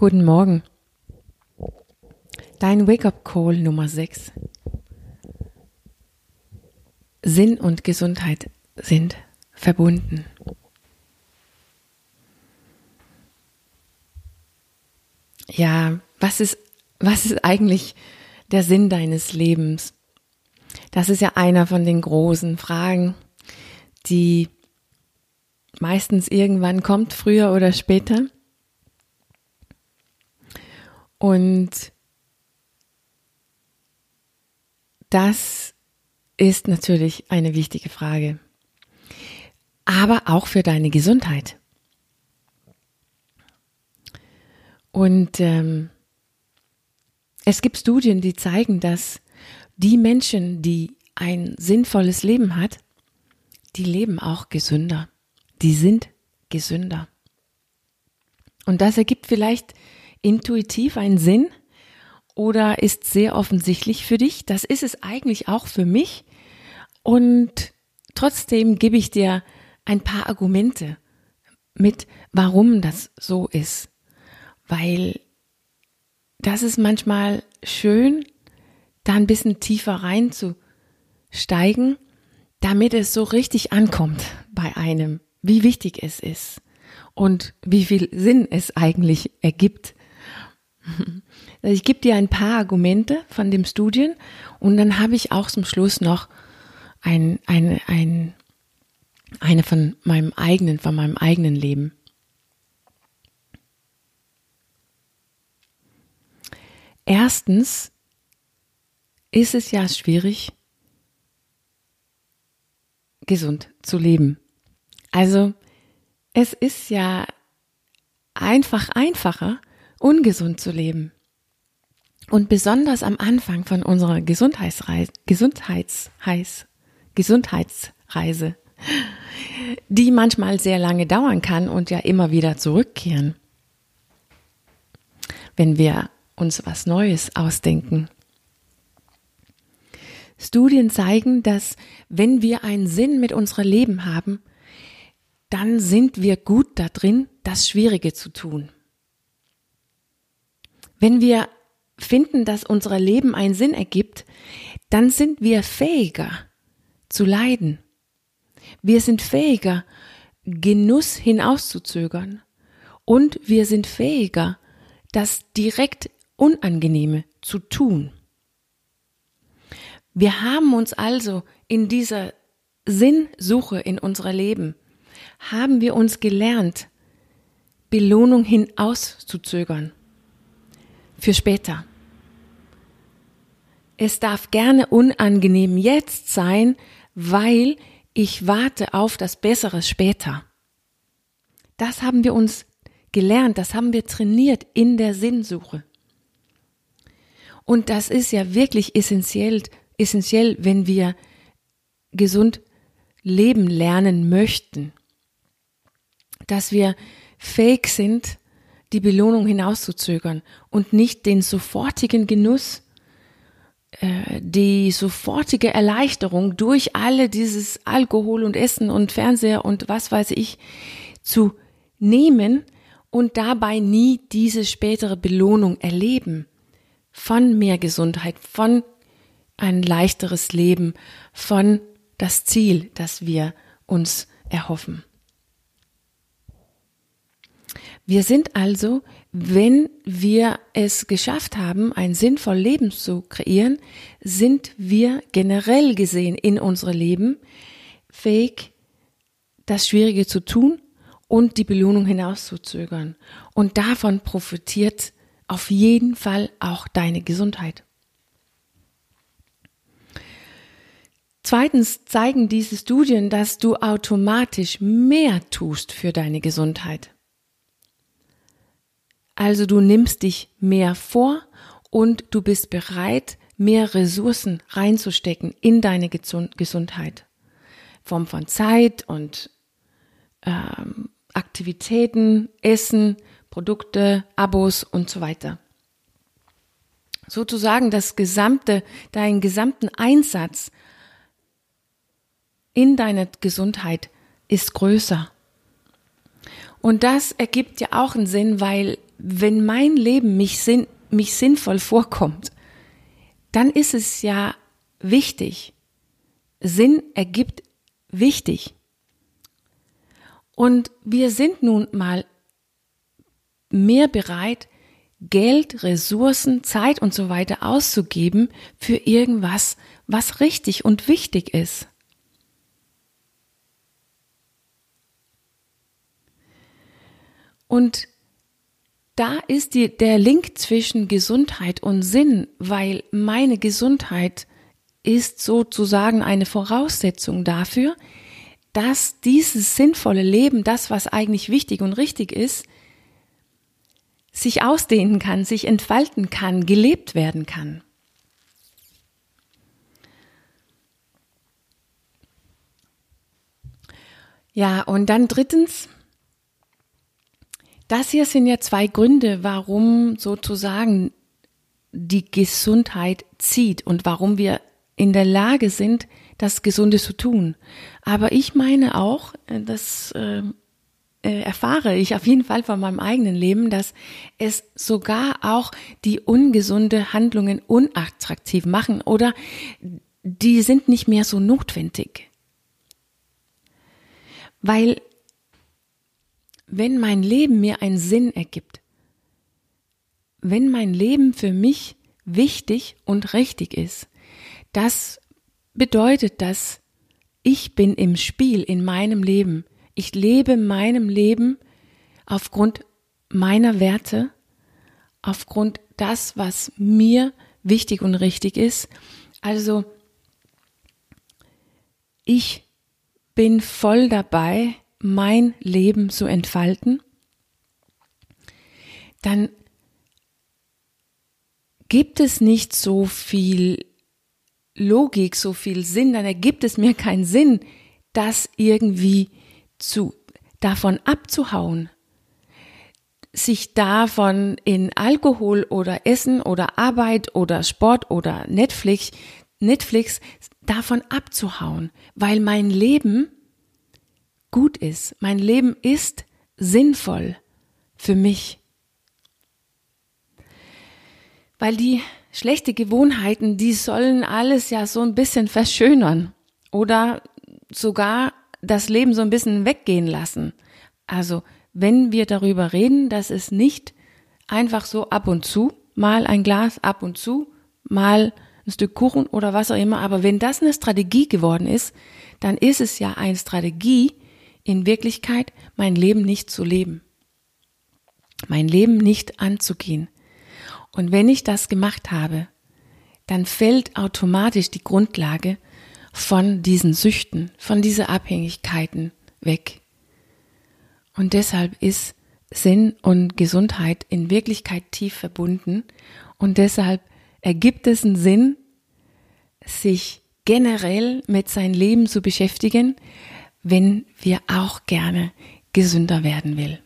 Guten Morgen. Dein Wake-up-Call Nummer 6. Sinn und Gesundheit sind verbunden. Ja, was ist, was ist eigentlich der Sinn deines Lebens? Das ist ja einer von den großen Fragen, die meistens irgendwann kommt, früher oder später. Und das ist natürlich eine wichtige Frage. Aber auch für deine Gesundheit. Und ähm, es gibt Studien, die zeigen, dass die Menschen, die ein sinnvolles Leben hat, die leben auch gesünder. Die sind gesünder. Und das ergibt vielleicht intuitiv einen Sinn oder ist sehr offensichtlich für dich. Das ist es eigentlich auch für mich. Und trotzdem gebe ich dir ein paar Argumente mit, warum das so ist. Weil das ist manchmal schön, da ein bisschen tiefer reinzusteigen, damit es so richtig ankommt bei einem, wie wichtig es ist und wie viel Sinn es eigentlich ergibt. Also ich gebe dir ein paar Argumente von dem Studien und dann habe ich auch zum Schluss noch ein, ein, ein, eine von meinem eigenen, von meinem eigenen Leben. Erstens ist es ja schwierig, gesund zu leben. Also es ist ja einfach einfacher, ungesund zu leben. Und besonders am Anfang von unserer Gesundheitsreise, Gesundheitsheiß, Gesundheitsreise, die manchmal sehr lange dauern kann und ja immer wieder zurückkehren, wenn wir uns was Neues ausdenken. Studien zeigen, dass wenn wir einen Sinn mit unserem Leben haben, dann sind wir gut da drin, das Schwierige zu tun. Wenn wir finden, dass unser Leben einen Sinn ergibt, dann sind wir fähiger zu leiden. Wir sind fähiger, Genuss hinauszuzögern. Und wir sind fähiger, das direkt Unangenehme zu tun. Wir haben uns also in dieser Sinnsuche in unser Leben, haben wir uns gelernt, Belohnung hinauszuzögern. Für später. Es darf gerne unangenehm jetzt sein, weil ich warte auf das Bessere später. Das haben wir uns gelernt, das haben wir trainiert in der Sinnsuche. Und das ist ja wirklich essentiell, essentiell, wenn wir gesund leben lernen möchten, dass wir fähig sind, die Belohnung hinauszuzögern und nicht den sofortigen Genuss, äh, die sofortige Erleichterung durch alle dieses Alkohol und Essen und Fernseher und was weiß ich zu nehmen und dabei nie diese spätere Belohnung erleben von mehr Gesundheit, von ein leichteres Leben, von das Ziel, das wir uns erhoffen. Wir sind also, wenn wir es geschafft haben, ein sinnvolles Leben zu kreieren, sind wir generell gesehen in unserem Leben fähig, das Schwierige zu tun und die Belohnung hinauszuzögern. Und davon profitiert auf jeden Fall auch deine Gesundheit. Zweitens zeigen diese Studien, dass du automatisch mehr tust für deine Gesundheit. Also du nimmst dich mehr vor und du bist bereit, mehr Ressourcen reinzustecken in deine Gesundheit. Form von Zeit und ähm, Aktivitäten, Essen, Produkte, Abos und so weiter. Sozusagen das gesamte, deinen gesamten Einsatz in deiner Gesundheit ist größer. Und das ergibt ja auch einen Sinn, weil wenn mein Leben mich, sinn, mich sinnvoll vorkommt, dann ist es ja wichtig. Sinn ergibt wichtig. Und wir sind nun mal mehr bereit, Geld, Ressourcen, Zeit und so weiter auszugeben für irgendwas, was richtig und wichtig ist. Und da ist die, der Link zwischen Gesundheit und Sinn, weil meine Gesundheit ist sozusagen eine Voraussetzung dafür, dass dieses sinnvolle Leben, das, was eigentlich wichtig und richtig ist, sich ausdehnen kann, sich entfalten kann, gelebt werden kann. Ja, und dann drittens, das hier sind ja zwei Gründe, warum sozusagen die Gesundheit zieht und warum wir in der Lage sind, das Gesunde zu tun. Aber ich meine auch, äh, das äh, äh, erfahre ich auf jeden Fall von meinem eigenen Leben, dass es sogar auch die ungesunde Handlungen unattraktiv machen oder die sind nicht mehr so notwendig. Weil wenn mein Leben mir einen Sinn ergibt, wenn mein Leben für mich wichtig und richtig ist, das bedeutet, dass ich bin im Spiel in meinem Leben. Ich lebe meinem Leben aufgrund meiner Werte, aufgrund das, was mir wichtig und richtig ist. Also ich bin voll dabei, mein Leben zu entfalten. Dann gibt es nicht so viel Logik, so viel Sinn, dann ergibt es mir keinen Sinn, das irgendwie zu, davon abzuhauen, sich davon in Alkohol oder Essen oder Arbeit oder Sport oder Netflix, Netflix davon abzuhauen, weil mein Leben gut ist. Mein Leben ist sinnvoll für mich. Weil die schlechte Gewohnheiten, die sollen alles ja so ein bisschen verschönern oder sogar das Leben so ein bisschen weggehen lassen. Also, wenn wir darüber reden, dass es nicht einfach so ab und zu, mal ein Glas ab und zu, mal ein Stück Kuchen oder was auch immer, aber wenn das eine Strategie geworden ist, dann ist es ja eine Strategie, in Wirklichkeit mein Leben nicht zu leben, mein Leben nicht anzugehen. Und wenn ich das gemacht habe, dann fällt automatisch die Grundlage von diesen Süchten, von diesen Abhängigkeiten weg. Und deshalb ist Sinn und Gesundheit in Wirklichkeit tief verbunden und deshalb ergibt es einen Sinn, sich generell mit seinem Leben zu beschäftigen, wenn wir auch gerne gesünder werden will.